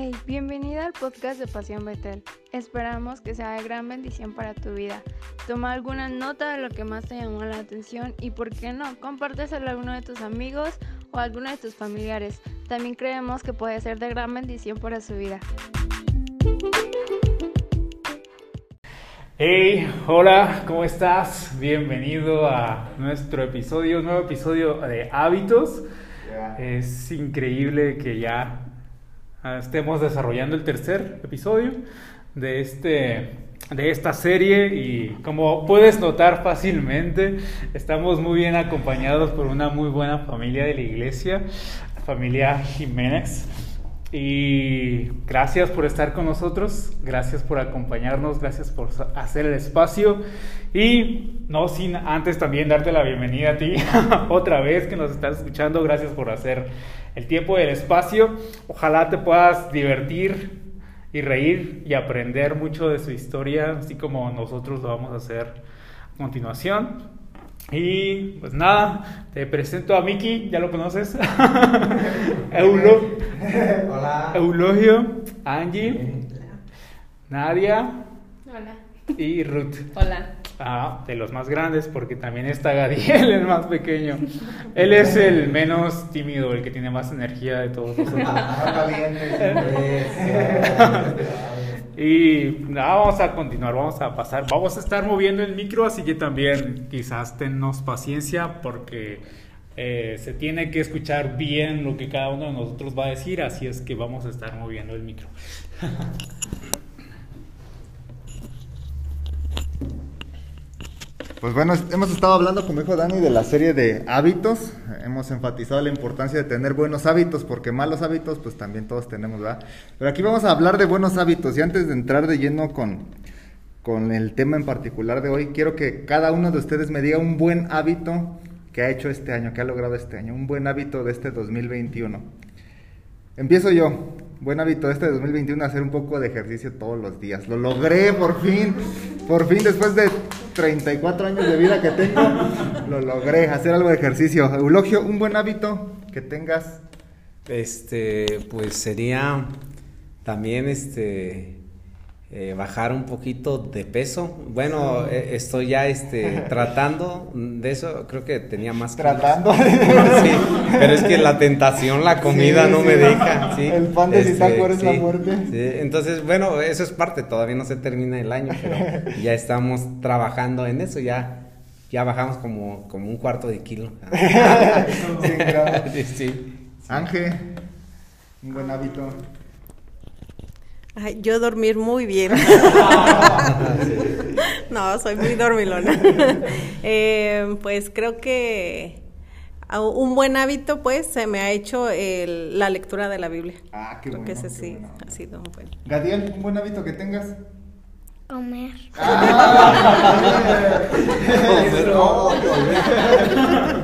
Hey, bienvenida al podcast de Pasión Betel. Esperamos que sea de gran bendición para tu vida. Toma alguna nota de lo que más te llamó la atención y, por qué no, compárteselo a alguno de tus amigos o a alguno de tus familiares. También creemos que puede ser de gran bendición para su vida. Hey, hola, ¿cómo estás? Bienvenido a nuestro episodio, nuevo episodio de hábitos. Es increíble que ya estemos desarrollando el tercer episodio de, este, de esta serie y como puedes notar fácilmente, estamos muy bien acompañados por una muy buena familia de la iglesia, la familia Jiménez. Y gracias por estar con nosotros, gracias por acompañarnos, gracias por hacer el espacio y no sin antes también darte la bienvenida a ti otra vez que nos estás escuchando, gracias por hacer el tiempo y el espacio. Ojalá te puedas divertir y reír y aprender mucho de su historia, así como nosotros lo vamos a hacer a continuación. Y pues nada, te presento a Miki, ya lo conoces. Eulo. Hola. Eulogio, Angie, Nadia Hola. y Ruth. Hola. Ah, de los más grandes, porque también está Gadiel, el más pequeño. Él es el menos tímido, el que tiene más energía de todos nosotros. Y nada, vamos a continuar, vamos a pasar, vamos a estar moviendo el micro, así que también quizás tennos paciencia porque eh, se tiene que escuchar bien lo que cada uno de nosotros va a decir, así es que vamos a estar moviendo el micro. Pues bueno, hemos estado hablando, como dijo Dani, de la serie de hábitos. Hemos enfatizado la importancia de tener buenos hábitos, porque malos hábitos, pues también todos tenemos, ¿verdad? Pero aquí vamos a hablar de buenos hábitos. Y antes de entrar de lleno con, con el tema en particular de hoy, quiero que cada uno de ustedes me diga un buen hábito que ha hecho este año, que ha logrado este año, un buen hábito de este 2021. Empiezo yo. Buen hábito de este 2021 hacer un poco de ejercicio todos los días. Lo logré por fin. Por fin, después de 34 años de vida que tengo, lo logré. Hacer algo de ejercicio. Eulogio, un buen hábito que tengas. Este, pues sería también este eh, bajar un poquito de peso. Bueno, eh, estoy ya este tratando de eso, creo que tenía más. Tratando. Sí, pero es que la tentación, la comida Sí, no me deja. El pan de Zitácuaro es la muerte. Entonces, bueno, eso es parte, todavía no se termina el año, pero ya estamos trabajando en eso, ya ya bajamos como como un cuarto de kilo. Sí, claro. Sí, sí. Ángel, un buen hábito. Ay, yo dormir muy bien. no, soy muy dormilona. Eh, pues creo que un buen hábito, pues, se me ha hecho el- la lectura de la Biblia. Ah, qué creo que bueno, ese qué sí bueno. ha sido un buen. Gadiel, un buen hábito que tengas. Comer.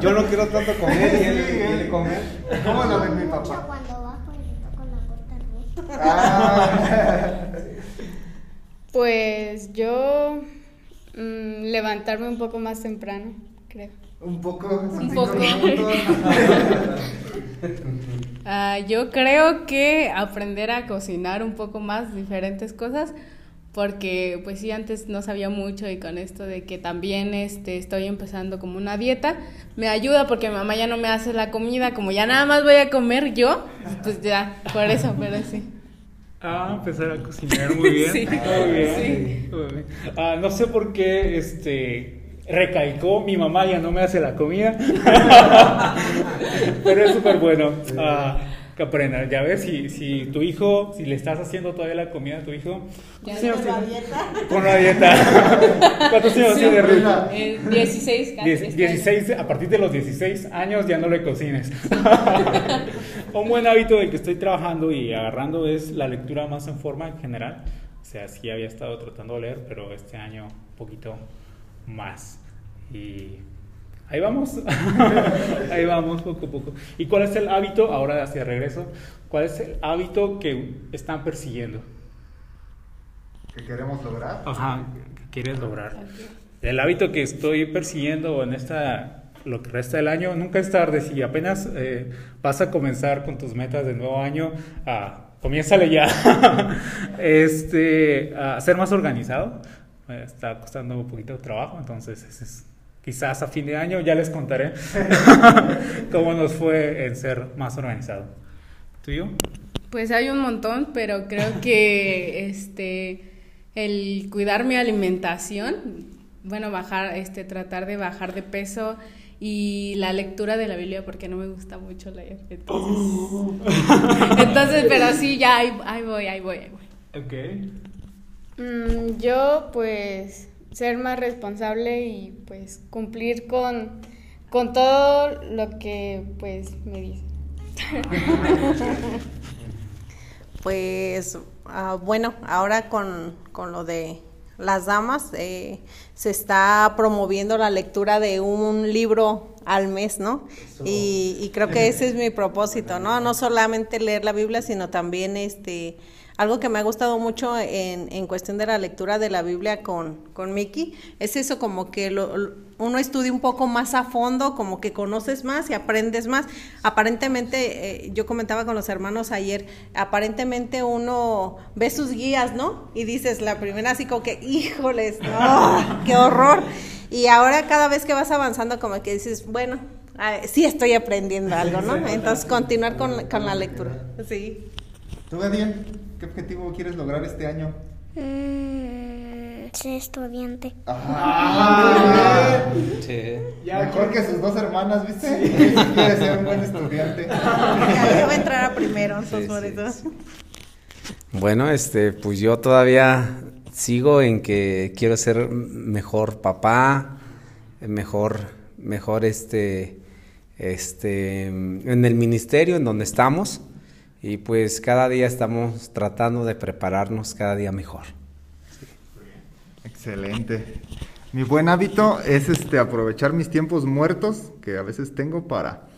Yo no quiero tanto comer y él él- comer. ¿Cómo lo ve mi Mucho papá? cuando bajo y le toco la puerta al Ah. Pues yo mm, levantarme un poco más temprano, creo. Un poco, Un poco. Ah, yo creo que aprender a cocinar un poco más diferentes cosas, porque pues sí, antes no sabía mucho y con esto de que también este, estoy empezando como una dieta, me ayuda porque mi mamá ya no me hace la comida, como ya nada más voy a comer yo, pues ya, por eso, pero sí. Ah, empezar a cocinar muy bien. Sí. Muy bien. Muy bien. Ah, no sé por qué este recaicó, mi mamá ya no me hace la comida. Pero es súper bueno. Ah, que aprendan. Ya ves, si, si tu hijo, si le estás haciendo todavía la comida a tu hijo, ¿cuántos años tiene? Con la dieta. ¿Cuántos años tiene Ruth? Eh, 16, casi, Diez- este 16, a partir de los 16 años ya no le cocines. Un buen hábito del que estoy trabajando y agarrando es la lectura más en forma en general. O sea, sí había estado tratando de leer, pero este año un poquito más. Y ahí vamos. ahí vamos poco a poco. ¿Y cuál es el hábito, ahora hacia regreso, cuál es el hábito que están persiguiendo? Que queremos lograr. Ajá, que quieres lograr. El hábito que estoy persiguiendo en esta lo que resta del año, nunca es tarde. Si apenas eh, vas a comenzar con tus metas de nuevo año, a comiénzale ya. este, a ser más organizado. Me está costando un poquito de trabajo, entonces ese es- quizás a fin de año ya les contaré cómo nos fue en ser más organizado. ¿Tú y yo? Pues hay un montón, pero creo que este el cuidar mi alimentación, bueno, bajar, este, tratar de bajar de peso y la lectura de la Biblia porque no me gusta mucho leer. Entonces, entonces pero sí, ya ahí, ahí voy, ahí voy, ahí voy. Ok. Mm, yo pues ser más responsable y pues cumplir con, con todo lo que pues me dicen. Pues ah, bueno, ahora con, con lo de las damas, eh, se está promoviendo la lectura de un libro al mes, ¿no? Y, y creo que ese es mi propósito, ¿no? No solamente leer la Biblia, sino también este algo que me ha gustado mucho en, en cuestión de la lectura de la Biblia con, con Miki, es eso como que lo- uno estudia un poco más a fondo, como que conoces más y aprendes más. Aparentemente, eh, yo comentaba con los hermanos ayer, aparentemente uno ve sus guías, ¿no? Y dices, la primera así como que, híjoles, no, qué horror. Y ahora cada vez que vas avanzando como que dices, bueno, sí estoy aprendiendo algo, ¿no? Entonces continuar con, con la lectura. Sí. ¿Tú, Gadiel, qué objetivo quieres lograr este año? Mm, ser estudiante. Ah, Sí. Mejor que sus dos hermanas, ¿viste? Sí. Quiere ser un buen estudiante. Ya voy a entrar a primero, Sí, sus sí, bonitos. sí. Bueno, este, pues yo todavía sigo en que quiero ser mejor papá, mejor, mejor este, este, en el ministerio en donde estamos y pues cada día estamos tratando de prepararnos cada día mejor. Excelente. Mi buen hábito es este aprovechar mis tiempos muertos que a veces tengo para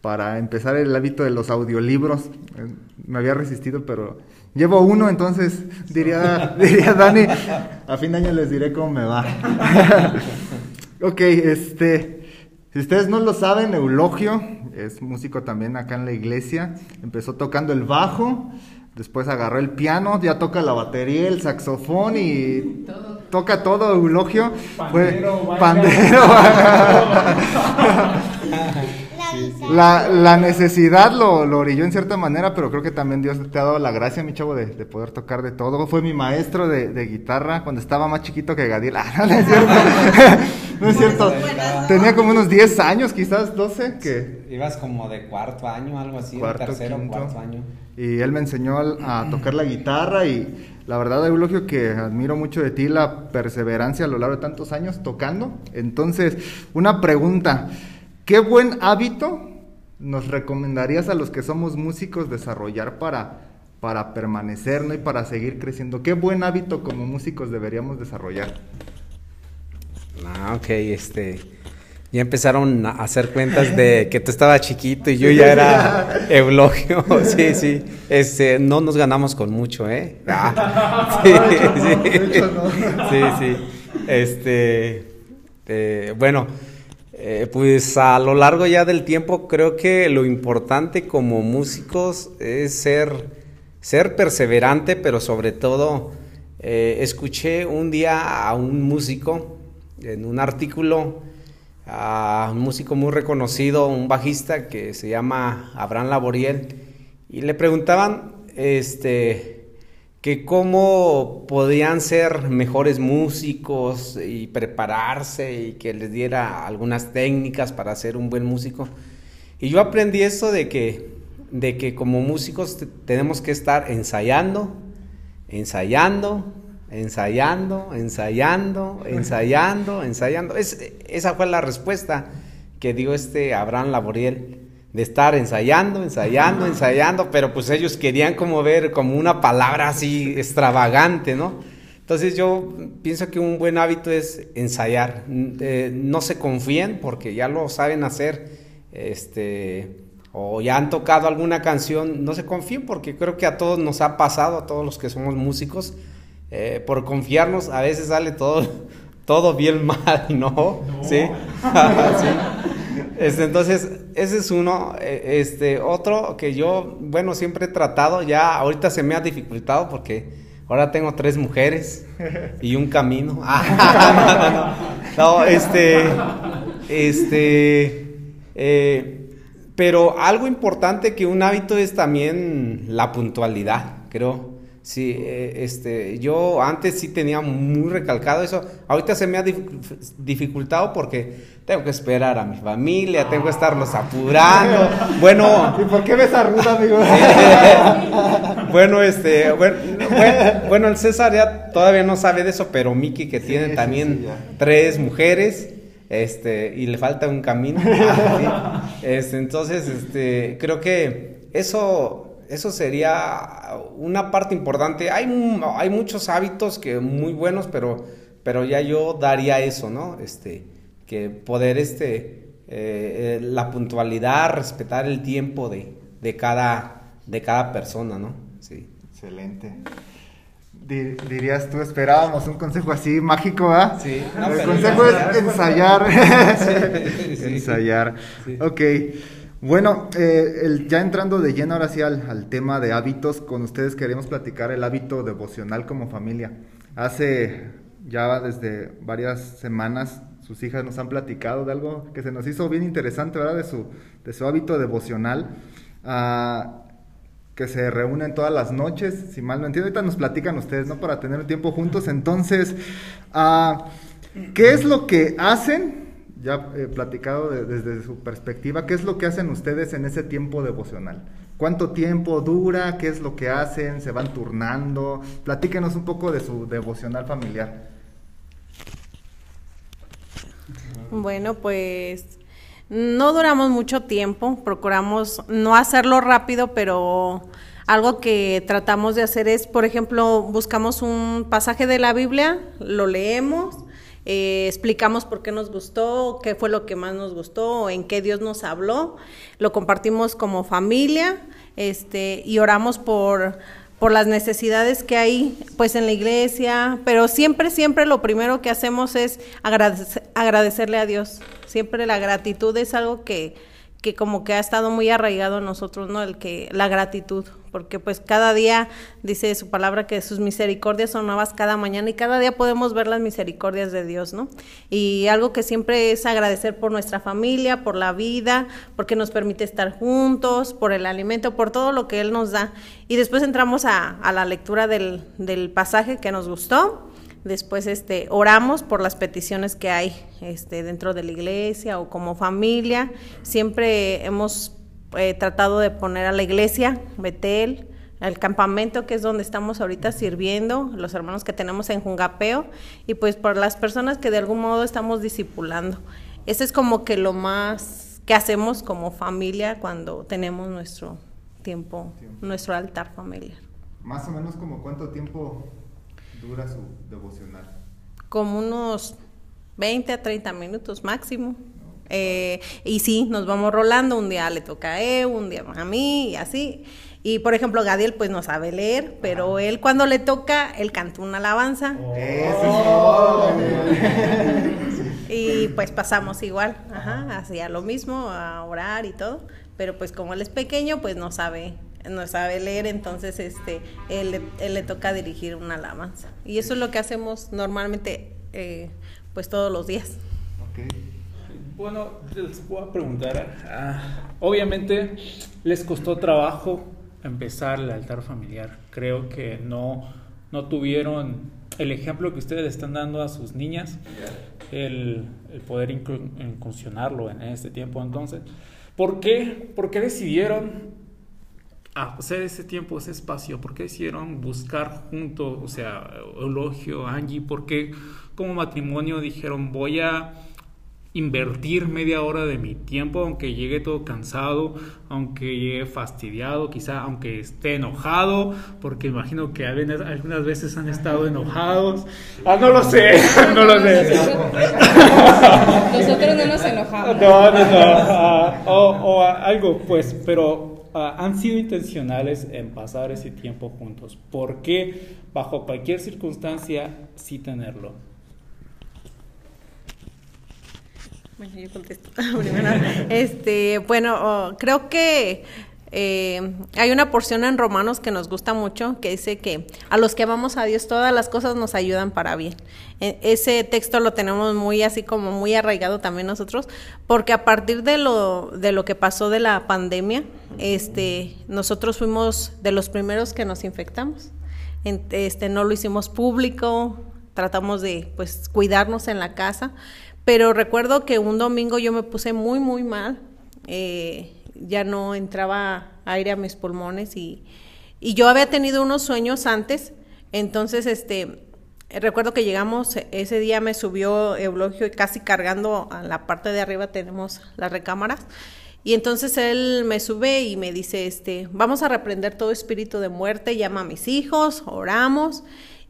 para empezar el hábito de los audiolibros. Eh, Me había resistido, pero llevo uno, entonces diría diría Dani, a fin de año les diré cómo me va. ok, este si ustedes no lo saben, Eulogio es músico también acá en la iglesia. Empezó tocando el bajo, después agarró el piano, ya toca la batería, el saxofón y toca todo Eulogio. Fue- Pandero, baila. pandero. La, la necesidad lo, lo orilló en cierta manera, pero creo que también Dios te ha dado la gracia, mi chavo, de, de poder tocar de todo. Fue mi maestro de, de guitarra cuando estaba más chiquito que Gadiel. Ah, no, no es cierto. No es cierto. Tenía como unos 10 años, quizás 12, que Ibas como de cuarto año, algo así, Cuarto, tercero, quinto. cuarto año. Y él me enseñó a tocar la guitarra y la verdad, Eulogio, que admiro mucho de ti la perseverancia a lo largo de tantos años tocando. Entonces, una pregunta, ¿qué buen hábito nos recomendarías a los que somos músicos desarrollar para, para permanecer ¿no? y para seguir creciendo? ¿Qué buen hábito como músicos deberíamos desarrollar? Ah, ok, este. Ya empezaron a hacer cuentas de que tú estabas chiquito y yo ya era eulogio. Sí, sí. Este, no nos ganamos con mucho, ¿eh? Ah, sí, sí. Sí, sí. Este. eh, bueno, eh, pues a lo largo ya del tiempo creo que lo importante como músicos es ser, ser perseverante, pero sobre todo eh, escuché un día a un músico en un artículo, a un músico muy reconocido, un bajista que se llama Abraham Laboriel, y le preguntaban este, que cómo podían ser mejores músicos y prepararse y que les diera algunas técnicas para ser un buen músico. Y yo aprendí eso de que, de que como músicos te- tenemos que estar ensayando, ensayando, ensayando, ensayando, ensayando, ensayando. Es, esa fue la respuesta que dio este Abraham Laboriel, de estar ensayando, ensayando, ensayando, pero pues ellos querían como ver como una palabra así extravagante, ¿no? Entonces yo pienso que un buen hábito es ensayar. Eh, no se confíen porque ya lo saben hacer, este, o ya han tocado alguna canción, no se confíen porque creo que a todos nos ha pasado, a todos los que somos músicos, eh, por confiarnos a veces sale todo, todo bien mal, ¿no? Sí. Sí. Este, entonces, ese es uno. Eh, Este, otro que yo, bueno, siempre he tratado, ya ahorita se me ha dificultado porque ahora tengo tres mujeres y un camino. Ah, no, no, no. No, este, este, eh, pero algo importante que un hábito es también la puntualidad, creo. Sí, eh, este, yo antes sí tenía muy recalcado eso. Ahorita se me ha dif- dificultado porque tengo que esperar a mi familia, tengo que estarlos apurando. Bueno, ¿Y por qué ves a Ruth, amigo? bueno, este, bueno, bueno, el César ya todavía no sabe de eso, pero Miki que tiene sí, también sí, tres mujeres, este, y le falta un camino. Ah, sí. Este, entonces, este, creo que eso, eso sería una parte importante. Hay, hay muchos hábitos que muy buenos, pero, pero ya yo daría eso, ¿no? Este, que poder, este, eh, eh, la puntualidad, respetar el tiempo de, de cada, de cada persona, ¿no? Sí. Excelente. Di- dirías tú, esperábamos un consejo así mágico, ¿ah? Sí. No, El consejo es ensayar. ensayar. Sí, sí. ensayar. Sí. Ok. Bueno, eh, el- ya entrando de lleno ahora sí al, al tema de hábitos, con ustedes queremos platicar el hábito devocional como familia. Hace ya desde varias semanas sus hijas nos han platicado de algo que se nos hizo bien interesante, ¿verdad? De su, de su hábito devocional. Ah, que se reúnen todas las noches, si mal no entiendo. Ahorita nos platican ustedes, ¿no? Para tener un tiempo juntos. Entonces, ah, ¿qué es lo que hacen? Ya he platicado de- desde su perspectiva, ¿qué es lo que hacen ustedes en ese tiempo devocional? ¿Cuánto tiempo dura? ¿Qué es lo que hacen? ¿Se van turnando? Platíquenos un poco de su devocional familiar. Bueno, pues no duramos mucho tiempo, procuramos no hacerlo rápido, pero algo que tratamos de hacer es, por ejemplo, buscamos un pasaje de la Biblia, lo leemos, eh, explicamos por qué nos gustó, qué fue lo que más nos gustó, en qué Dios nos habló, lo compartimos como familia, este, y oramos por por las necesidades que hay pues en la iglesia, pero siempre, siempre lo primero que hacemos es agradecer- agradecerle a Dios. Siempre la gratitud es algo que, que como que ha estado muy arraigado en nosotros, ¿no? El que, la gratitud, porque pues cada día dice su palabra que sus misericordias son nuevas cada mañana y cada día podemos ver las misericordias de Dios, ¿no? Y algo que siempre es agradecer por nuestra familia, por la vida, porque nos permite estar juntos, por el alimento, por todo lo que Él nos da. Y después entramos a, a la lectura del, del pasaje que nos gustó. Después este, oramos por las peticiones que hay este, dentro de la iglesia o como familia. Siempre hemos eh, tratado de poner a la iglesia, Betel, el campamento que es donde estamos ahorita sirviendo, los hermanos que tenemos en Jungapeo y pues por las personas que de algún modo estamos discipulando. Ese es como que lo más que hacemos como familia cuando tenemos nuestro tiempo, nuestro altar familiar. Más o menos como cuánto tiempo dura su devocional. Como unos 20 a 30 minutos máximo. Eh, y sí, nos vamos rolando, un día le toca a él, un día a mí y así. Y por ejemplo, Gadiel pues no sabe leer, pero él cuando le toca, él canta una alabanza. Eso y pues pasamos igual, ajá, hacía lo mismo, a orar y todo, pero pues como él es pequeño, pues no sabe, no sabe leer, entonces este, él, le- él le toca dirigir una alabanza. Y eso es lo que hacemos normalmente, eh, pues todos los días. Ok. Bueno, les voy a preguntar. ah, obviamente les costó trabajo empezar el altar familiar. Creo que no, no tuvieron el ejemplo que ustedes están dando a sus niñas, el, el poder incursionarlo en este tiempo. Entonces, ¿por qué, por qué decidieron hacer ese tiempo, ese espacio? ¿Por qué decidieron buscar juntos, o sea, Eulogio, Angie? ¿Por qué como matrimonio dijeron voy a invertir media hora de mi tiempo, aunque llegue todo cansado, aunque llegue fastidiado, quizá aunque esté enojado, porque imagino que algunas veces han estado enojados. Ah, no lo sé, no lo sé. Nosotros no nos enojamos. No, no, no. ah, o, o algo, pues, pero ah, han sido intencionales en pasar ese tiempo juntos. ¿Por qué, bajo cualquier circunstancia, sí tenerlo? Bueno, yo contesto Este, bueno, oh, creo que eh, hay una porción en Romanos que nos gusta mucho que dice que a los que amamos a Dios todas las cosas nos ayudan para bien. E, ese texto lo tenemos muy así como muy arraigado también nosotros, porque a partir de lo, de lo que pasó de la pandemia, este, nosotros fuimos de los primeros que nos infectamos. Este, no lo hicimos público, tratamos de pues cuidarnos en la casa, pero recuerdo que un domingo yo me puse muy, muy mal. Eh, ya no entraba aire a mis pulmones y, y yo había tenido unos sueños antes, entonces este recuerdo que llegamos, ese día me subió Eulogio y casi cargando a la parte de arriba tenemos las recámaras. Y entonces él me sube y me dice, este, vamos a reprender todo espíritu de muerte, llama a mis hijos, oramos.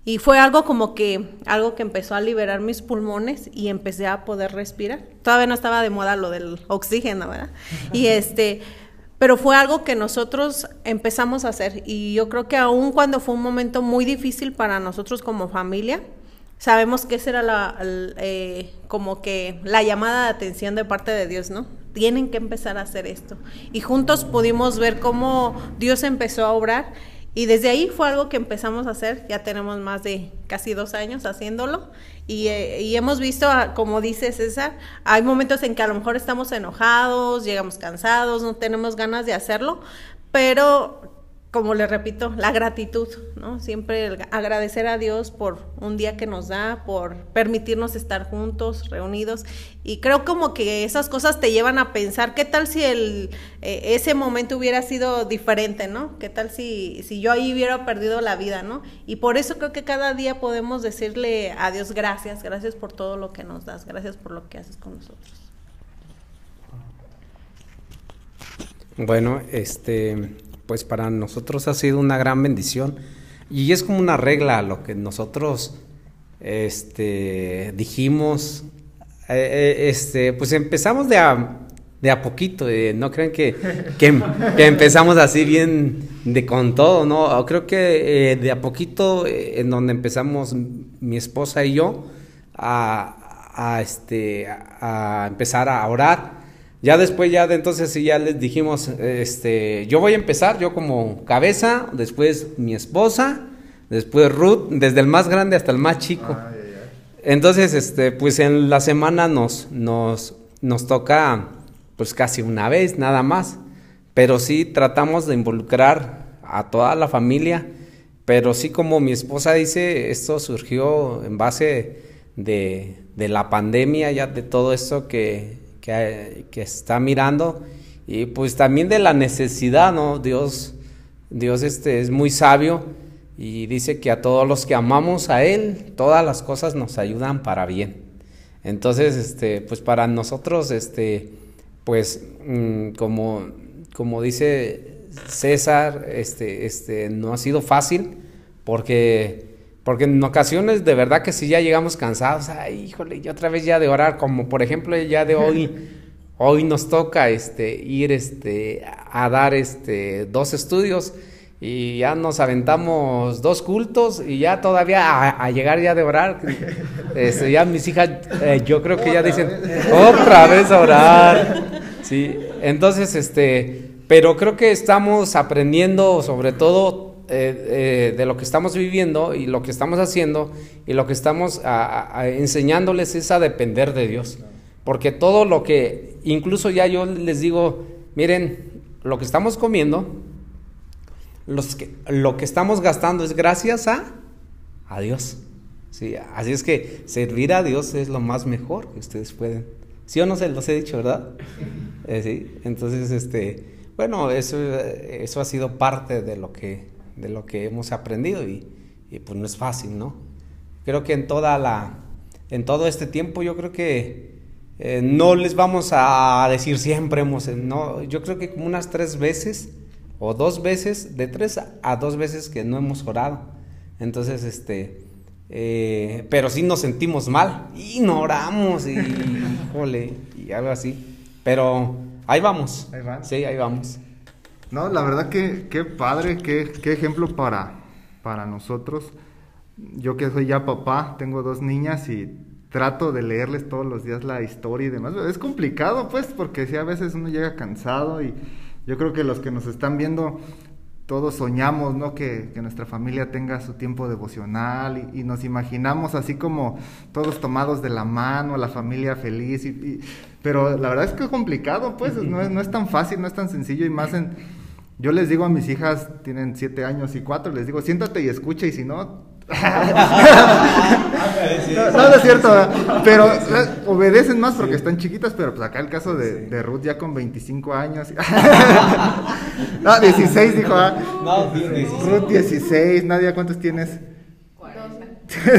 Y fue algo como que, algo que empezó a liberar mis pulmones y empecé a poder respirar. Todavía no estaba de moda lo del oxígeno, ¿verdad? Y este, pero fue algo que nosotros empezamos a hacer. Y yo creo que aún cuando fue un momento muy difícil para nosotros como familia, sabemos que esa era la, eh, como que la llamada de atención de parte de Dios, ¿no? Tienen que empezar a hacer esto. Y juntos pudimos ver cómo Dios empezó a obrar y desde ahí fue algo que empezamos a hacer, ya tenemos más de casi dos años haciéndolo. Y, eh, hemos visto, como dice César, hay momentos en que a lo mejor estamos enojados, llegamos cansados, no tenemos ganas de hacerlo, pero como le repito, la gratitud, ¿no? Siempre agradecer a Dios por un día que nos da, por permitirnos estar juntos, reunidos. Y creo como que esas cosas te llevan a pensar, ¿qué tal si el, eh, ese momento hubiera sido diferente, ¿no? ¿Qué tal si, si yo ahí hubiera perdido la vida, ¿no? Y por eso creo que cada día podemos decirle a Dios gracias, gracias por todo lo que nos das, gracias por lo que haces con nosotros. Bueno, este pues para nosotros ha sido una gran bendición. Y es como una regla lo que nosotros este, dijimos, eh, eh, este, pues empezamos de a, poquito, eh, no crean que, que, empezamos así bien de con todo, no, creo que de a poquito en donde empezamos mi esposa y yo a, este, a empezar a orar ya después, ya de entonces, sí, ya les dijimos, este, yo voy a empezar, yo como cabeza, después mi esposa, después Ruth, desde el más grande hasta el más chico. Entonces, este, pues en la semana nos, nos, nos toca, pues casi una vez, nada más. Pero sí tratamos de involucrar a toda la familia. Pero sí, como mi esposa dice, esto surgió en base de, de la pandemia, ya de todo esto que, que, está mirando y pues también de la necesidad, ¿no? Dios, Dios este, es muy sabio y dice que a todos los que amamos a Él, todas las cosas nos ayudan para bien. Entonces, este, pues para nosotros, este, pues mm, como, como dice César, este, este, no ha sido fácil porque porque en ocasiones de verdad que si ya llegamos cansados, ay, híjole, y otra vez ya de orar, como por ejemplo ya de hoy, hoy nos toca este, ir este, a dar este, dos estudios y ya nos aventamos dos cultos y ya todavía a, llegar ya de orar, este, ya mis hijas, eh, yo creo que ya dicen, otra vez a orar. Sí, entonces, este, pero creo que estamos aprendiendo sobre todo eh, eh, de lo que estamos viviendo y lo que estamos haciendo y lo que estamos enseñándoles es a depender de Dios. Porque todo lo que, incluso ya yo les digo, miren, lo que estamos comiendo, los que, lo que estamos gastando es gracias a, a Dios. Sí, así es que servir a Dios es lo más mejor que ustedes pueden. ¿Sí o no se los he dicho, verdad? Eh, sí, entonces, este, bueno, eso, eso ha sido parte de lo que de lo que hemos aprendido y, pues no es fácil, ¿no? Creo que en toda la, en todo este tiempo yo creo que eh, no les vamos a decir siempre hemos, no, yo creo que como unas tres veces o dos veces, de tres a dos veces que no hemos orado. Entonces, este, eh, pero sí nos sentimos mal y no oramos y, jole, y algo así. Pero ahí vamos. Ahí Sí, ahí vamos. No, la verdad que qué padre, qué, qué ejemplo para, para nosotros. Yo que soy ya papá, tengo dos niñas y trato de leerles todos los días la historia y demás. Es complicado, pues, porque si a veces uno llega cansado y yo creo que los que nos están viendo, todos soñamos, ¿no? Que, nuestra familia tenga su tiempo devocional y, nos imaginamos así como todos tomados de la mano, la familia feliz, y, pero la verdad es que es complicado, pues, no es, no es tan fácil, no es tan sencillo y más en... Yo les digo a mis hijas, tienen siete años y cuatro, les digo, siéntate y escucha y si no, no, no, es cierto, pero obedecen más porque están chiquitas, pero pues acá el caso de, Ruth ya con 25 años. no, 16 dijo. ¿ah? No, 16. Ruth 16, Nadia, ¿cuántos tienes?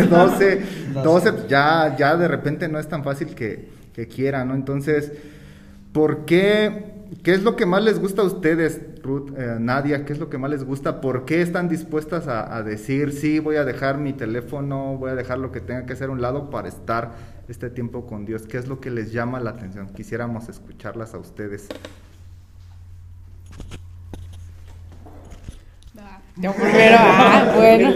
12. 12, ya, ya de repente no es tan fácil que, que quiera, ¿no? Entonces, ¿por qué ¿Qué es lo que más les gusta a ustedes, Ruth, eh, Nadia? ¿Qué es lo que más les gusta? ¿Por qué están dispuestas a, decir, sí, voy a dejar mi teléfono, voy a dejar lo que tenga que hacer a un lado para estar este tiempo con Dios? ¿Qué es lo que les llama la atención? Quisiéramos escucharlas a ustedes. Yo primero, ah, bueno.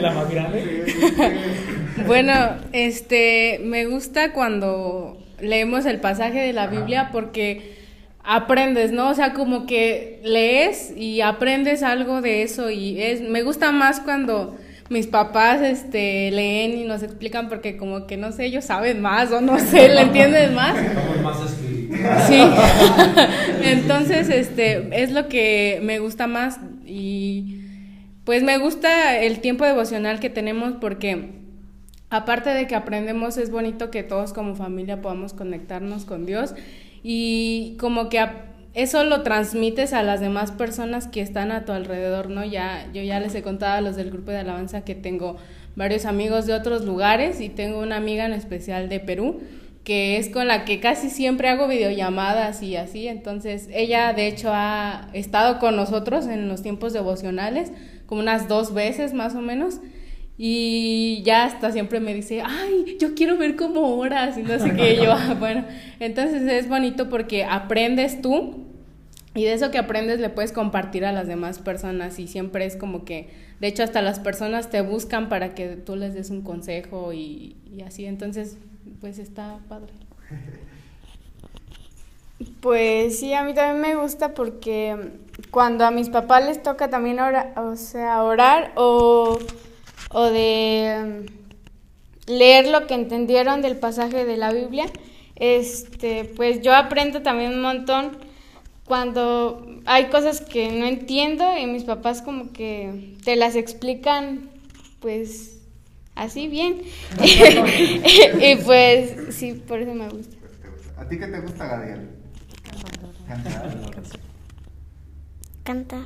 bueno, este, me gusta cuando leemos el pasaje de la Biblia porque aprendes, ¿no? O sea, como que lees y aprendes algo de eso y es me gusta más cuando mis papás este leen y nos explican porque como que no sé, ellos saben más o no sé, le entienden más. Sí. Entonces, este es lo que me gusta más y pues me gusta el tiempo devocional que tenemos porque aparte de que aprendemos es bonito que todos como familia podamos conectarnos con Dios y como que eso lo transmites a las demás personas que están a tu alrededor, ¿no? Ya, yo ya les he contado a los del grupo de alabanza que tengo varios amigos de otros lugares y tengo una amiga en especial de Perú que es con la que casi siempre hago videollamadas y así, entonces ella de hecho ha estado con nosotros en los tiempos devocionales como unas dos veces más o menos y ya hasta siempre me dice, ay, yo quiero ver cómo oras y no sé qué. yo, ah, bueno, entonces es bonito porque aprendes tú y de eso que aprendes le puedes compartir a las demás personas y siempre es como que, de hecho, hasta las personas te buscan para que tú les des un consejo y, así. Entonces, pues está padre. Pues sí, a mí también me gusta porque cuando a mis papás les toca también orar, o sea, orar o o de mm, leer lo que entendieron del pasaje de la Biblia, este, pues yo aprendo también un montón cuando hay cosas que no entiendo y mis papás como que te las explican pues así bien. y pues sí, por eso me gusta. ¿A ti qué te gusta, Gabriel? Cantar. Cantar.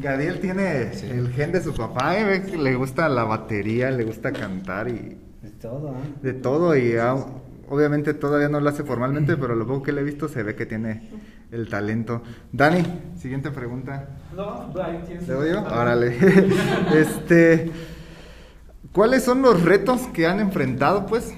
Gadiel tiene el gen de su papá, ¿eh? le gusta la batería, le gusta cantar y... De todo, ¿eh? De todo y obviamente todavía no lo hace formalmente, pero lo poco que le he visto se ve que tiene el talento. Dani, siguiente pregunta. No, ¿Le doy yo? Órale. este, ¿Cuáles son los retos que han enfrentado, pues?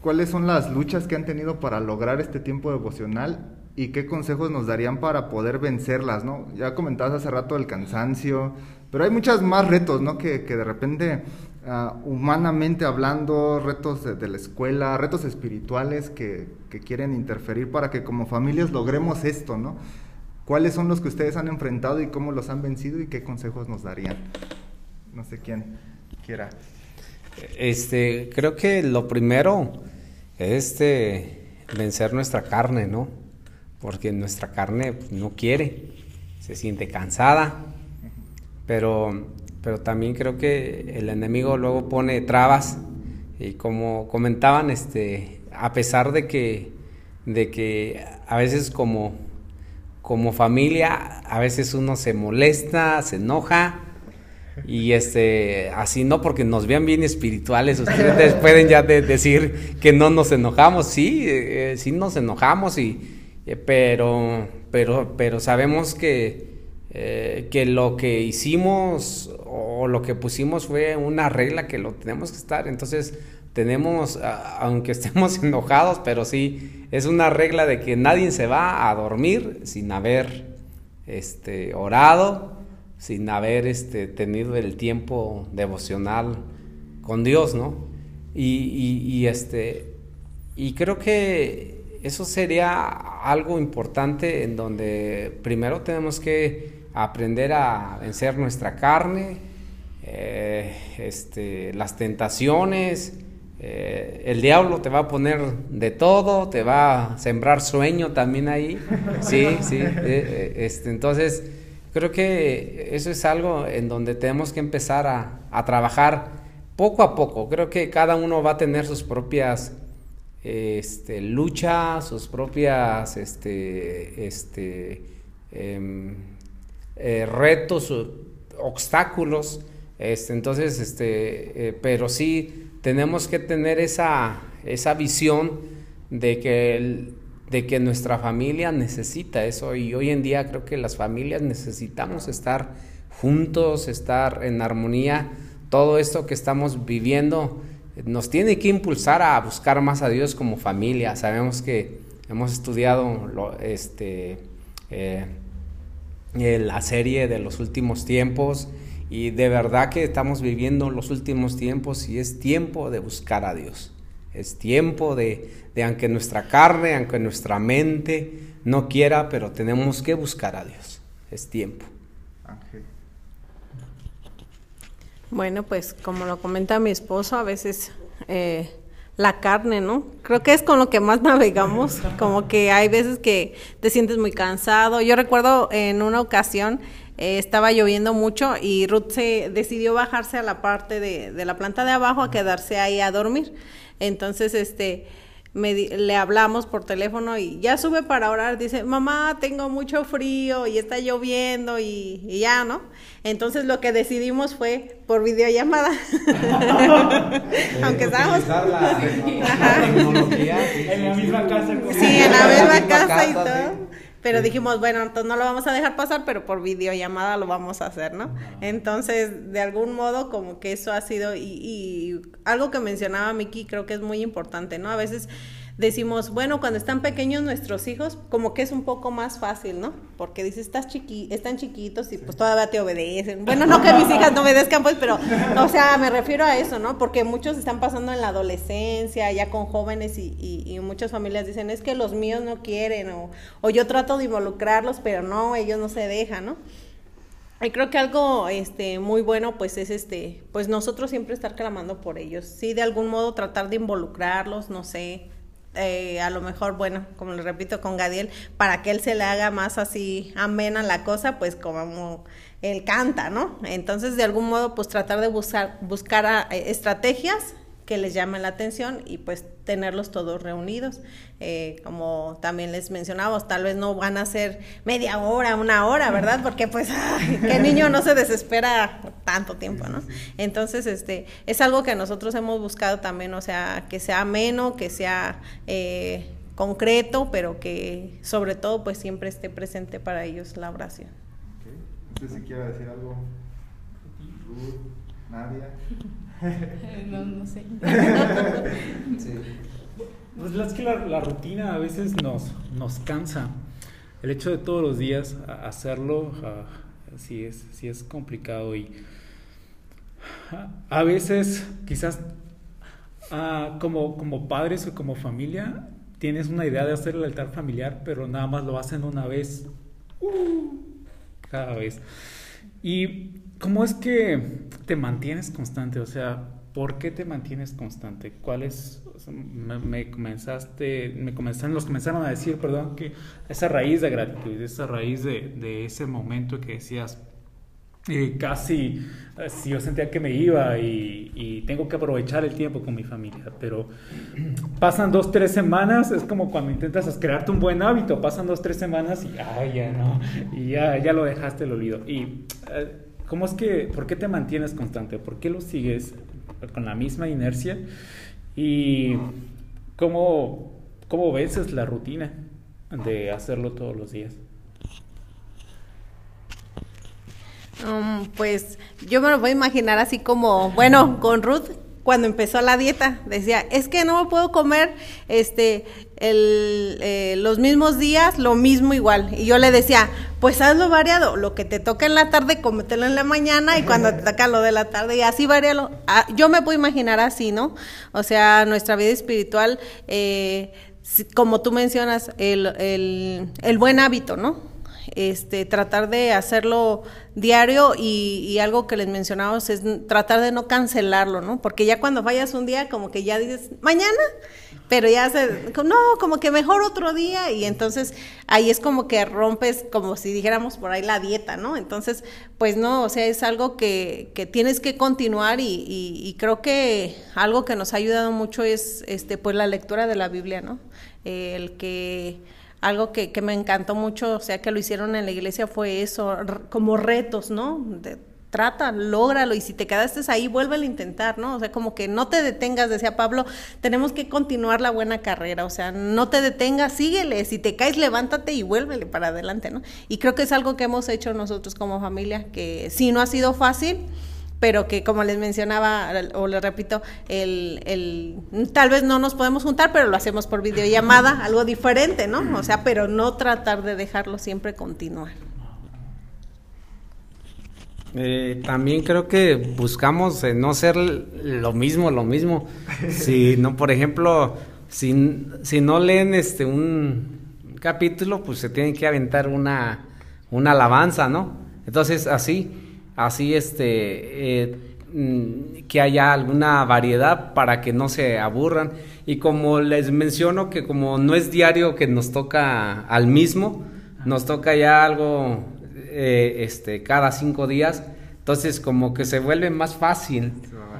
¿Cuáles son las luchas que han tenido para lograr este tiempo devocional? Y qué consejos nos darían para poder vencerlas, ¿no? Ya comentabas hace rato el cansancio, pero hay muchos más retos, ¿no? Que, de repente, ah, humanamente hablando, retos de, la escuela, retos espirituales que, quieren interferir para que como familias logremos esto, ¿no? ¿Cuáles son los que ustedes han enfrentado y cómo los han vencido y qué consejos nos darían? No sé quién quiera. Este, creo que lo primero es este, vencer nuestra carne, ¿no? Porque nuestra carne pues, no quiere, se siente cansada, pero, pero también creo que el enemigo luego pone trabas. Y como comentaban, este, a pesar de que, de que a veces como, como familia, a veces uno se molesta, se enoja, y este así no porque nos vean bien espirituales ustedes pueden ya decir que no nos enojamos. Sí eh, sí nos enojamos y, eh, pero, pero, pero sabemos que, eh, que lo que hicimos o lo que pusimos fue una regla que lo tenemos que estar. Entonces, tenemos, aunque estemos enojados, pero sí, es una regla de que nadie se va a dormir sin haber este, orado, sin haber este, tenido el tiempo devocional con Dios, ¿no? Y, este, y creo que eso sería algo importante en donde primero tenemos que aprender a vencer nuestra carne, eh, este, las tentaciones, eh, el diablo te va a poner de todo, te va a sembrar sueño también ahí, sí, sí, eh, este, entonces creo que eso es algo en donde tenemos que empezar a, a trabajar poco a poco. Creo que cada uno va a tener sus propias este, luchas, sus propias este, este, em, eh, retos, obstáculos. Este, entonces, este, eh, pero sí tenemos que tener esa, esa visión de que, de que nuestra familia necesita eso y hoy en día creo que las familias necesitamos estar juntos, estar en armonía todo esto que estamos viviendo nos tiene que impulsar a buscar más a Dios como familia. Sabemos que hemos estudiado este, eh, la serie de los últimos tiempos y de verdad que estamos viviendo los últimos tiempos y es tiempo de buscar a Dios. Es tiempo de, de aunque nuestra carne, aunque nuestra mente no quiera, pero tenemos que buscar a Dios. Es tiempo. Bueno, pues como lo comenta mi esposo, a veces eh, la carne, ¿no? Creo que es con lo que más navegamos, como que hay veces que te sientes muy cansado. Yo recuerdo en una ocasión eh, estaba lloviendo mucho y Ruth se decidió bajarse a la parte de, de la planta de abajo a quedarse ahí a dormir. Entonces, este le hablamos por teléfono y ya sube para orar, dice, mamá, tengo mucho frío y está lloviendo y, ya, ¿no? Entonces lo que decidimos fue por videollamada. Aunque estábamos... en la misma casa. Sí, en la misma casa y todo. Pero dijimos, bueno, entonces no lo vamos a dejar pasar, pero por videollamada lo vamos a hacer, ¿no? Entonces, de algún modo, como que eso ha sido, y, y algo que mencionaba Miki, creo que es muy importante, ¿no? A veces decimos, bueno, cuando están pequeños nuestros hijos, como que es un poco más fácil, ¿no? Porque dices, estás chiqui están chiquitos y pues todavía te obedecen. Bueno, no que mis hijas no obedezcan, pues, pero, o sea, me refiero a eso, ¿no? Porque muchos están pasando en la adolescencia, ya con jóvenes y, y, muchas familias dicen, es que los míos no quieren, o, o yo trato de involucrarlos, pero no, ellos no se dejan, ¿no? Y creo que algo este muy bueno pues es este pues nosotros siempre estar clamando por ellos. Sí, de algún modo tratar de involucrarlos, no sé, eh, a lo mejor, bueno, como le repito con Gadiel, para que él se le haga más así amena la cosa, pues como él canta, ¿no? Entonces, de algún modo, pues tratar de buscar, buscar ah, estrategias que les llamen la atención y pues tenerlos todos reunidos. Eh, como también les mencionamos, tal vez no van a ser media hora, una hora, ¿verdad? Porque pues el niño no se desespera tanto tiempo, ¿no? Entonces, este, es algo que nosotros hemos buscado también, o sea, que sea ameno, que sea eh, concreto, pero que sobre todo pues siempre esté presente para ellos la oración. Okay. si quiere decir algo. Nadia. no, no sé. Pues es que la, rutina a veces nos, nos cansa. El hecho de todos los días hacerlo sí, es, sí es complicado y a veces quizás como, como padres o como familia tienes una idea de hacer el altar familiar, pero nada más lo hacen una vez, uh, cada vez. Y ¿Cómo es que te mantienes constante? O sea, ¿por qué te mantienes constante? ¿Cuáles me, comenzaste, me comenzaron, los comenzaron a decir, perdón, que esa raíz de gratitud, esa raíz de, de ese momento que decías, y casi, eh, si yo sentía que me iba y, y, tengo que aprovechar el tiempo con mi familia, pero pasan dos, tres semanas, es como cuando intentas crearte un buen hábito, pasan dos, tres semanas y ay, ya no, y ya, ya lo dejaste, lo olvido. Y eh, ¿Cómo es que, por qué te mantienes constante? ¿Por qué lo sigues con la misma inercia? ¿Y cómo, cómo vences la rutina de hacerlo todos los días? Um, pues yo me lo voy a imaginar así como, bueno, con Ruth cuando empezó la dieta. Decía, es que no puedo comer este el, eh, los mismos días, lo mismo igual. Y yo le decía, pues hazlo variado. Lo que te toca en la tarde, cómetelo en la mañana y cuando te toca lo de la tarde y así varialo. Ah, yo me puedo imaginar así, ¿no? O sea, nuestra vida espiritual, eh, como tú mencionas, el, el, el buen hábito, ¿no? Este, tratar de hacerlo diario y, algo que les mencionamos es tratar de no cancelarlo, ¿no? Porque ya cuando fallas un día, como que ya dices, mañana, pero ya se, no, como que mejor otro día y entonces ahí es como que rompes, como si dijéramos por ahí la dieta, ¿no? Entonces, pues no, o sea, es algo que, que tienes que continuar y, y, creo que algo que nos ha ayudado mucho es, este, pues la lectura de la Biblia, ¿no? el que algo que, que, me encantó mucho, o sea, que lo hicieron en la iglesia fue eso, como retos, ¿no? Trata, lógralo y si te quedaste ahí, vuelve a intentar, ¿no? O sea, como que no te detengas, decía Pablo, tenemos que continuar la buena carrera, o sea, no te detengas, síguele, si te caes, levántate y vuélvele para adelante, ¿no? Y creo que es algo que hemos hecho nosotros como familia, que sí no ha sido fácil, pero que como les mencionaba o les repito, el, el, tal vez no nos podemos juntar, pero lo hacemos por videollamada, algo diferente, ¿no? O sea, pero no tratar de dejarlo siempre continuar. Eh, también creo que buscamos no ser lo mismo, lo mismo. Si no, por ejemplo, si, si no leen este un capítulo, pues se tienen que aventar una, una alabanza, ¿no? Entonces, así así este eh, mm, que haya alguna variedad para que no se aburran. Y como les menciono que como no es diario que nos toca al mismo nos toca ya algo eh, este cada cinco días entonces como que se vuelve más fácil.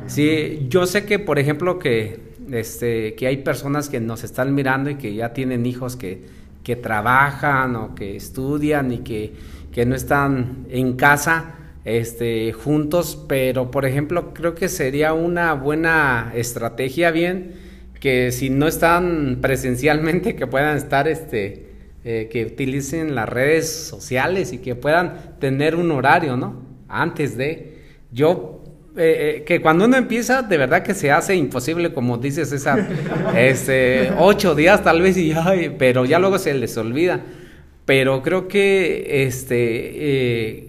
Sí yo sé que por ejemplo que este que hay personas que nos están mirando y que ya tienen hijos que que trabajan o que estudian y que, que no están en casa este, juntos, pero por ejemplo creo que sería una buena estrategia bien que si no están presencialmente que puedan estar este eh, que utilicen las redes sociales y que puedan tener un horario, ¿no? Antes de yo eh, eh, que cuando uno empieza de verdad que se hace imposible como dice César este ocho días tal vez y pero ya luego se les olvida pero creo que este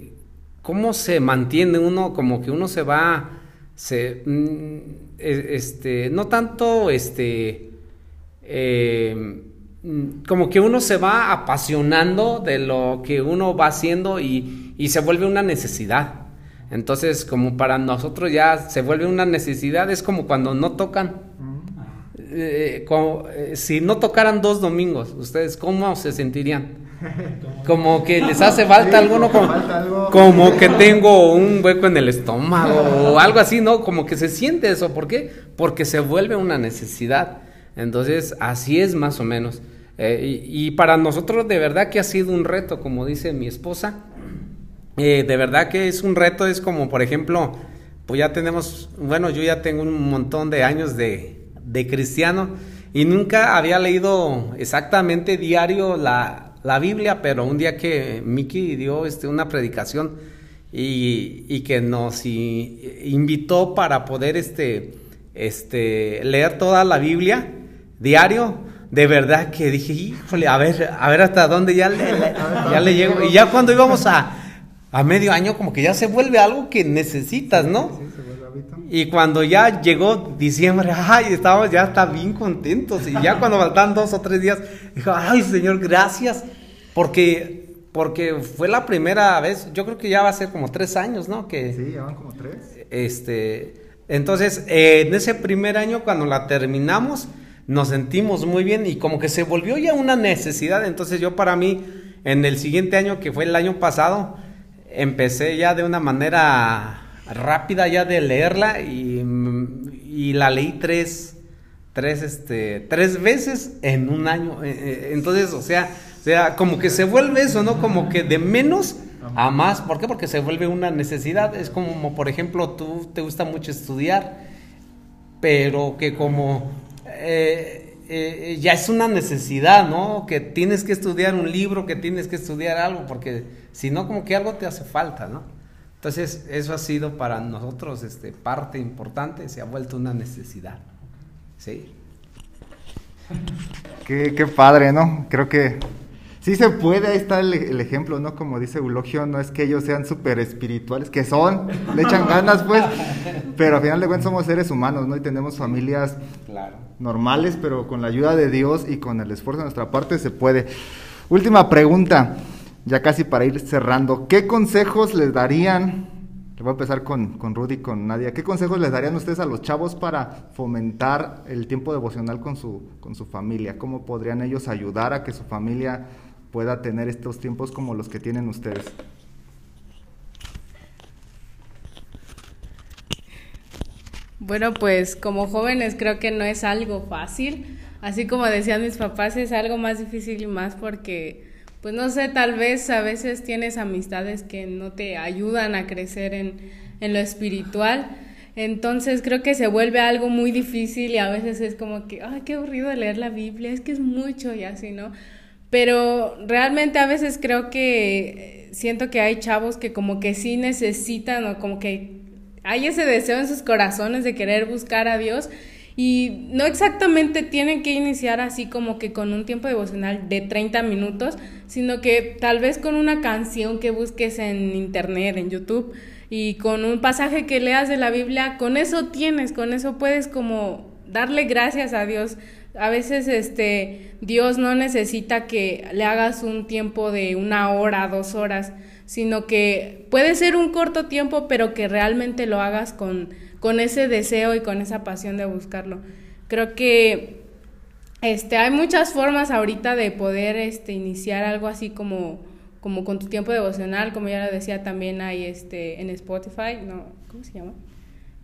cómo se mantiene uno, como que uno se va, se, mm, e, este, no tanto, este, eh, mm, como que uno se va apasionando de lo que uno va haciendo y, y se vuelve una necesidad. Entonces, como para nosotros ya se vuelve una necesidad, es como cuando no tocan. Eh, eh, si no tocaran dos domingos, ¿ustedes cómo se sentirían? Como que les hace falta alguno, como, que tengo un hueco en el estómago o algo así, ¿no? Como que se siente eso. ¿Por qué? Porque se vuelve una necesidad. Entonces, así es más o menos. Eh, y, para nosotros de verdad que ha sido un reto, como dice mi esposa. Eh, de verdad que es un reto, es como, por ejemplo, pues ya tenemos, bueno, yo ya tengo un montón de años de, de cristiano y nunca había leído exactamente diario la, la Biblia, pero un día que Miki dio este, una predicación y, que nos invitó para poder este, este, leer toda la Biblia diario, de verdad que dije, híjole, a ver, a ver hasta dónde ya le, ya le llego. Y ya cuando íbamos a, a medio año, como que ya se vuelve algo que necesitas, ¿no? Y cuando ya llegó diciembre, ay, estábamos ya está bien contentos. Y ya cuando faltan dos o tres días, dijo, ay, Señor, gracias. Porque, porque fue la primera vez, yo creo que ya va a ser como tres años, ¿no? Que, sí, ya van como tres. Este, entonces, eh, en ese primer año, cuando la terminamos, nos sentimos muy bien y como que se volvió ya una necesidad. Entonces, yo para mí, en el siguiente año, que fue el año pasado, empecé ya de una manera rápida ya de leerla y, y la leí tres, tres, este, tres veces en un año. Eh, eh, entonces, o sea, o sea, como que se vuelve eso, ¿no? Como que de menos a más. ¿Por qué? Porque se vuelve una necesidad. Es como, por ejemplo, tú te gusta mucho estudiar, pero que como eh, ya es una necesidad, ¿no? Que tienes que estudiar un libro, que tienes que estudiar algo, porque si no, como que algo te hace falta, ¿no? Entonces, eso ha sido para nosotros este, parte importante, se ha vuelto una necesidad. ¿Sí? Qué, qué padre, ¿no? Creo que sí se puede, ahí está el, el ejemplo, ¿no? Como dice Eulogio, no es que ellos sean súper espirituales, que son, le echan ganas, pues, pero al final de cuentas somos seres humanos, ¿no? Y tenemos familias Claro. normales, pero con la ayuda de Dios y con el esfuerzo de nuestra parte se puede. Última pregunta, ya casi para ir cerrando. ¿Qué consejos les darían? Le voy a empezar con, con Rudy con Nadia. ¿Qué consejos les darían ustedes a los chavos para fomentar el tiempo devocional con su, con su familia? ¿Cómo podrían ellos ayudar a que su familia pueda tener estos tiempos como los que tienen ustedes? Bueno, pues como jóvenes creo que no es algo fácil. Así como decían mis papás, es algo más difícil y más porque, pues no sé, tal vez a veces tienes amistades que no te ayudan a crecer en, en lo espiritual. Entonces creo que se vuelve algo muy difícil y a veces es como que, ay, qué aburrido leer la Biblia, es que es mucho y así, ¿no? Pero realmente a veces creo que eh, siento que hay chavos que como que sí necesitan o como que hay ese deseo en sus corazones de querer buscar a Dios y no exactamente tienen que iniciar así como que con un tiempo devocional de 30 minutos, sino que tal vez con una canción que busques en internet, en YouTube y con un pasaje que leas de la Biblia, con eso tienes, con eso puedes como darle gracias a Dios. A veces este Dios no necesita que le hagas un tiempo de una hora, dos horas, sino que puede ser un corto tiempo, pero que realmente lo hagas con, con ese deseo y con esa pasión de buscarlo. Creo que este, hay muchas formas ahorita de poder este, iniciar algo así como, como con tu tiempo devocional, como ya lo decía también hay este, en Spotify, no, ¿cómo se llama?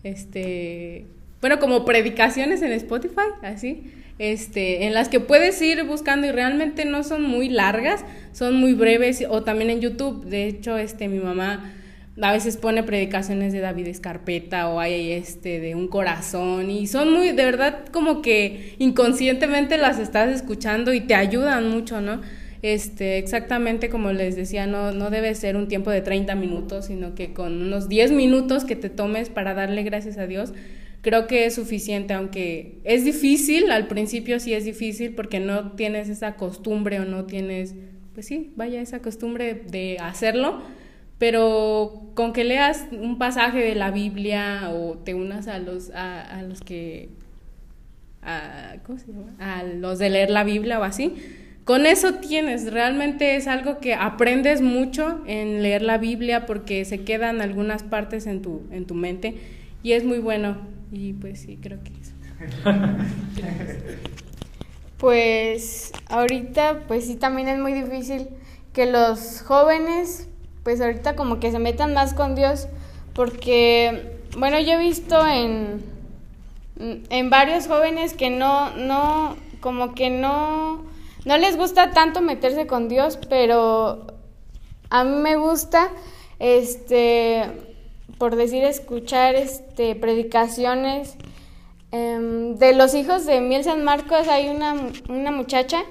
Este, bueno, como predicaciones en Spotify, así, este, en las que puedes ir buscando y realmente no son muy largas, son muy breves, o también en YouTube, de hecho, este, mi mamá a veces pone predicaciones de David Escarpeta o hay este de un corazón y son muy de verdad como que inconscientemente las estás escuchando y te ayudan mucho, ¿no? Este, exactamente como les decía, no, no debe ser un tiempo de 30 minutos, sino que con unos 10 minutos que te tomes para darle gracias a Dios, creo que es suficiente, aunque es difícil, al principio sí es difícil porque no tienes esa costumbre o no tienes, pues sí, vaya esa costumbre de hacerlo, pero con que leas un pasaje de la Biblia o te unas a los, a, los que, a, ¿cómo se llama? A los de leer la Biblia o así, con eso tienes, realmente es algo que aprendes mucho en leer la Biblia porque se quedan algunas partes en tu, en tu mente y es muy bueno y pues sí, creo que eso. Pues ahorita, pues sí, también es muy difícil que los jóvenes, pues ahorita como que se metan más con Dios, porque, bueno, yo he visto en, en varios jóvenes que no, no, como que no, no les gusta tanto meterse con Dios, pero a mí me gusta, este, por decir, escuchar, este, predicaciones em, de los hijos de Miel San Marcos. Hay una, una muchacha,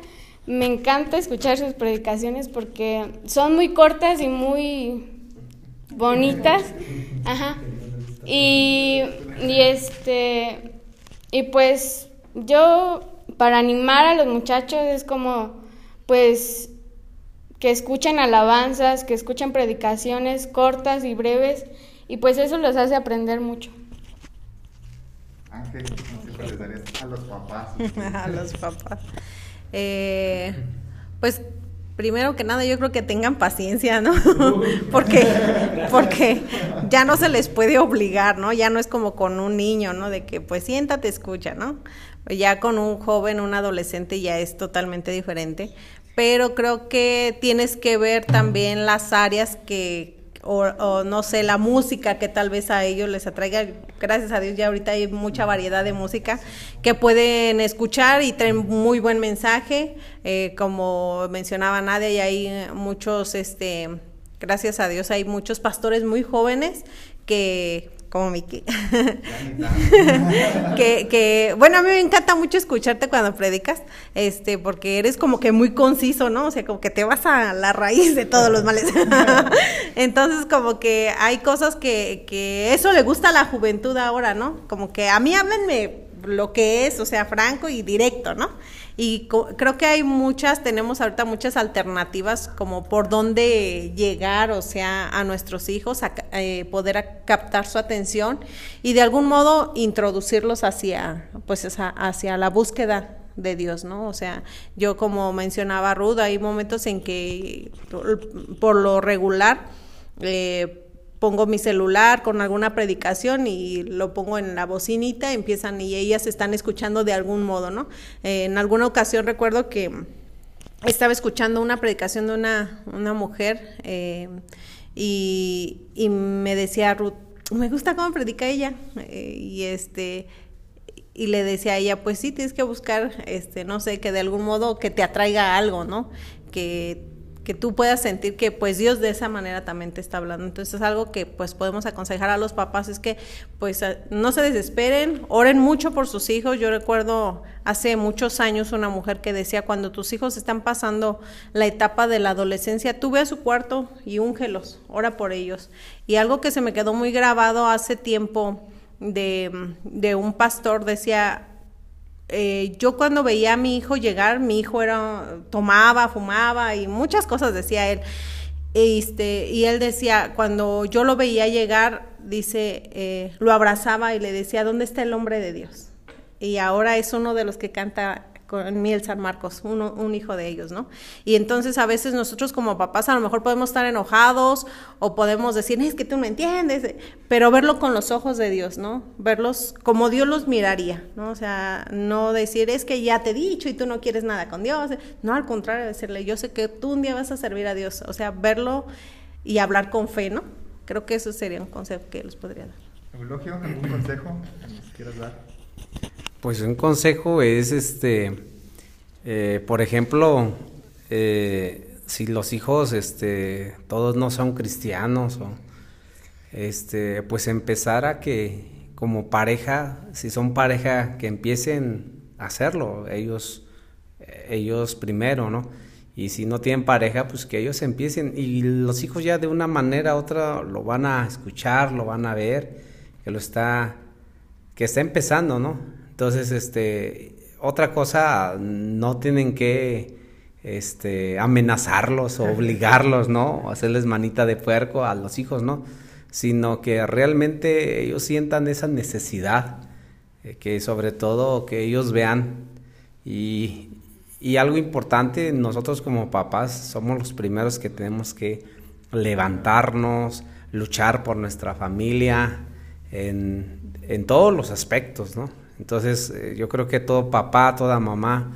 me encanta escuchar sus predicaciones porque son muy cortas y muy bonitas. Ajá. Y, y este, y pues yo para animar a los muchachos es como, pues, que escuchen alabanzas, que escuchen predicaciones cortas y breves, y pues eso los hace aprender mucho. Ángel, ¿qué consejo les darías a los papás? a los papás. Eh, pues primero que nada yo creo que tengan paciencia, ¿no? porque, porque ya no se les puede obligar, ¿no? Ya no es como con un niño, ¿no? De que pues siéntate, escucha, ¿no? Ya con un joven, un adolescente ya es totalmente diferente. Pero creo que tienes que ver también las áreas que, o, o, no sé, la música que tal vez a ellos les atraiga. Gracias a Dios ya ahorita hay mucha variedad de música que pueden escuchar y traen muy buen mensaje. Eh, como mencionaba Nadia, y hay muchos, este, gracias a Dios hay muchos pastores muy jóvenes que como Miki. que, que, bueno, a mí me encanta mucho escucharte cuando predicas, este, porque eres como que muy conciso, ¿no? O sea, como que te vas a la raíz de todos los males. Entonces, como que hay cosas que, que eso le gusta a la juventud ahora, ¿no? Como que a mí háblenme lo que es, o sea, franco y directo, ¿no? Y creo que hay muchas, tenemos ahorita muchas alternativas como por dónde llegar, o sea, a nuestros hijos, a eh, poder captar su atención y de algún modo introducirlos hacia, pues, hacia la búsqueda de Dios, ¿no? O sea, yo como mencionaba Ruth, hay momentos en que por lo regular eh, pongo mi celular con alguna predicación y lo pongo en la bocinita, empiezan y ellas están escuchando de algún modo, ¿no? Eh, en alguna ocasión recuerdo que estaba escuchando una predicación de una, una mujer eh, y, y, me decía Ruth, me gusta cómo predica ella eh, y este y le decía a ella, pues sí, tienes que buscar, este, no sé, que de algún modo que te atraiga algo, ¿no? Que que tú puedas sentir que pues Dios de esa manera también te está hablando. Entonces es algo que pues podemos aconsejar a los papás es que pues no se desesperen, oren mucho por sus hijos. Yo recuerdo hace muchos años una mujer que decía cuando tus hijos están pasando la etapa de la adolescencia, tú ve a su cuarto y úngelos, ora por ellos. Y algo que se me quedó muy grabado hace tiempo de, de un pastor decía, eh, yo cuando veía a mi hijo llegar, mi hijo era, tomaba, fumaba y muchas cosas decía él. Este, y él decía, cuando yo lo veía llegar, dice, eh, lo abrazaba y le decía, ¿dónde está el hombre de Dios? Y ahora es uno de los que canta con Miel San Marcos, uno, un hijo de ellos, ¿no? Y entonces a veces nosotros como papás a lo mejor podemos estar enojados o podemos decir, es que tú no entiendes, pero verlo con los ojos de Dios, ¿no? Verlos como Dios los miraría, ¿no? O sea, no decir, es que ya te he dicho y tú no quieres nada con Dios, no, al contrario, decirle, yo sé que tú un día vas a servir a Dios, o sea, verlo y hablar con fe, ¿no? Creo que eso sería un consejo que les podría dar. Eulogio, ¿algún consejo que nos quieras dar? Pues un consejo es, este, eh, por ejemplo, eh, si los hijos, este, todos no son cristianos, este, pues empezar a que como pareja, si son pareja, que empiecen a hacerlo, ellos, ellos primero, ¿no? Y si no tienen pareja, pues que ellos empiecen. Y los hijos ya de una manera u otra lo van a escuchar, lo van a ver, que lo está, que está empezando, ¿no? Entonces, este, otra cosa, no tienen que este, amenazarlos o obligarlos, ¿no? hacerles manita de puerco a los hijos, ¿no? Sino que realmente ellos sientan esa necesidad, eh, que sobre todo que ellos vean. Y, y algo importante, nosotros como papás somos los primeros que tenemos que levantarnos, luchar por nuestra familia en, en todos los aspectos, ¿no? Entonces, eh, yo creo que todo papá, toda mamá,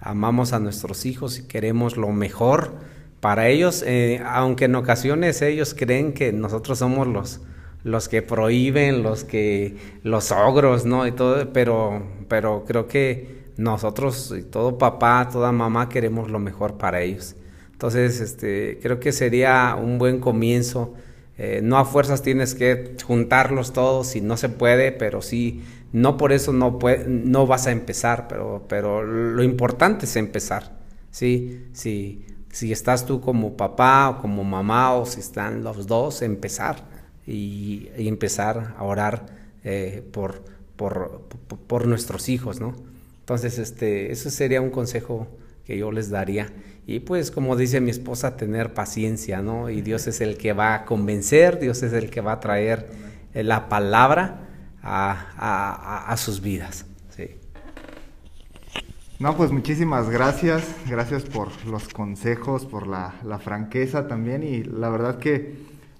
amamos a nuestros hijos y queremos lo mejor para ellos, eh, aunque en ocasiones ellos creen que nosotros somos los, los que prohíben, los que, los ogros, ¿no? Y todo, pero, pero creo que nosotros, todo papá, toda mamá queremos lo mejor para ellos. Entonces, este, creo que sería un buen comienzo. Eh, no a fuerzas tienes que juntarlos todos si no se puede, pero sí no por eso no, no vas a empezar, pero, pero lo importante es empezar. ¿sí? Si, si estás tú como papá o como mamá o si están los dos, empezar y, empezar a orar eh, por, por, por, nuestros hijos, ¿no? Entonces, este, eso sería un consejo que yo les daría. Y pues, como dice mi esposa, tener paciencia, ¿no? Y Dios es el que va a convencer, Dios es el que va a traer eh, la palabra a, sus vidas. Sí. No, pues muchísimas gracias, gracias por los consejos, por la, la franqueza también y la verdad que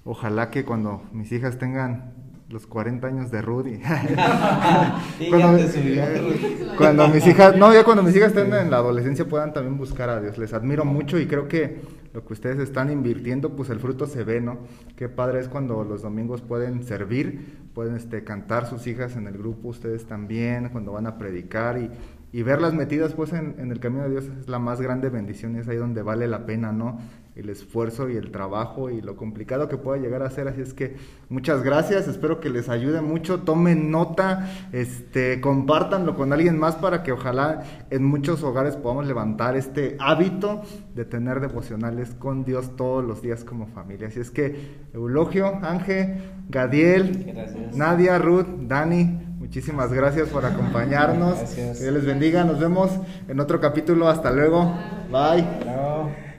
ojalá que cuando mis hijas tengan los 40 años de Rudy. cuando, cuando, mis hijas, no, ya cuando mis hijas estén en la adolescencia puedan también buscar a Dios. Les admiro mucho y creo que lo que ustedes están invirtiendo, pues el fruto se ve, ¿no? Qué padre es cuando los domingos pueden servir, pueden este, cantar sus hijas en el grupo, ustedes también, cuando van a predicar y, verlas metidas pues en, en, el camino de Dios es la más grande bendición y es ahí donde vale la pena, ¿no? El esfuerzo y el trabajo y lo complicado que pueda llegar a ser, así es que muchas gracias, espero que les ayude mucho, tomen nota, este, compártanlo con alguien más para que ojalá en muchos hogares podamos levantar este hábito de tener devocionales con Dios todos los días como familia, así es que Eulogio, Ángel, Gadiel, Nadia, Ruth, Dani, Muchísimas gracias por acompañarnos. Dios les bendiga. Nos vemos en otro capítulo. Hasta luego. Bye.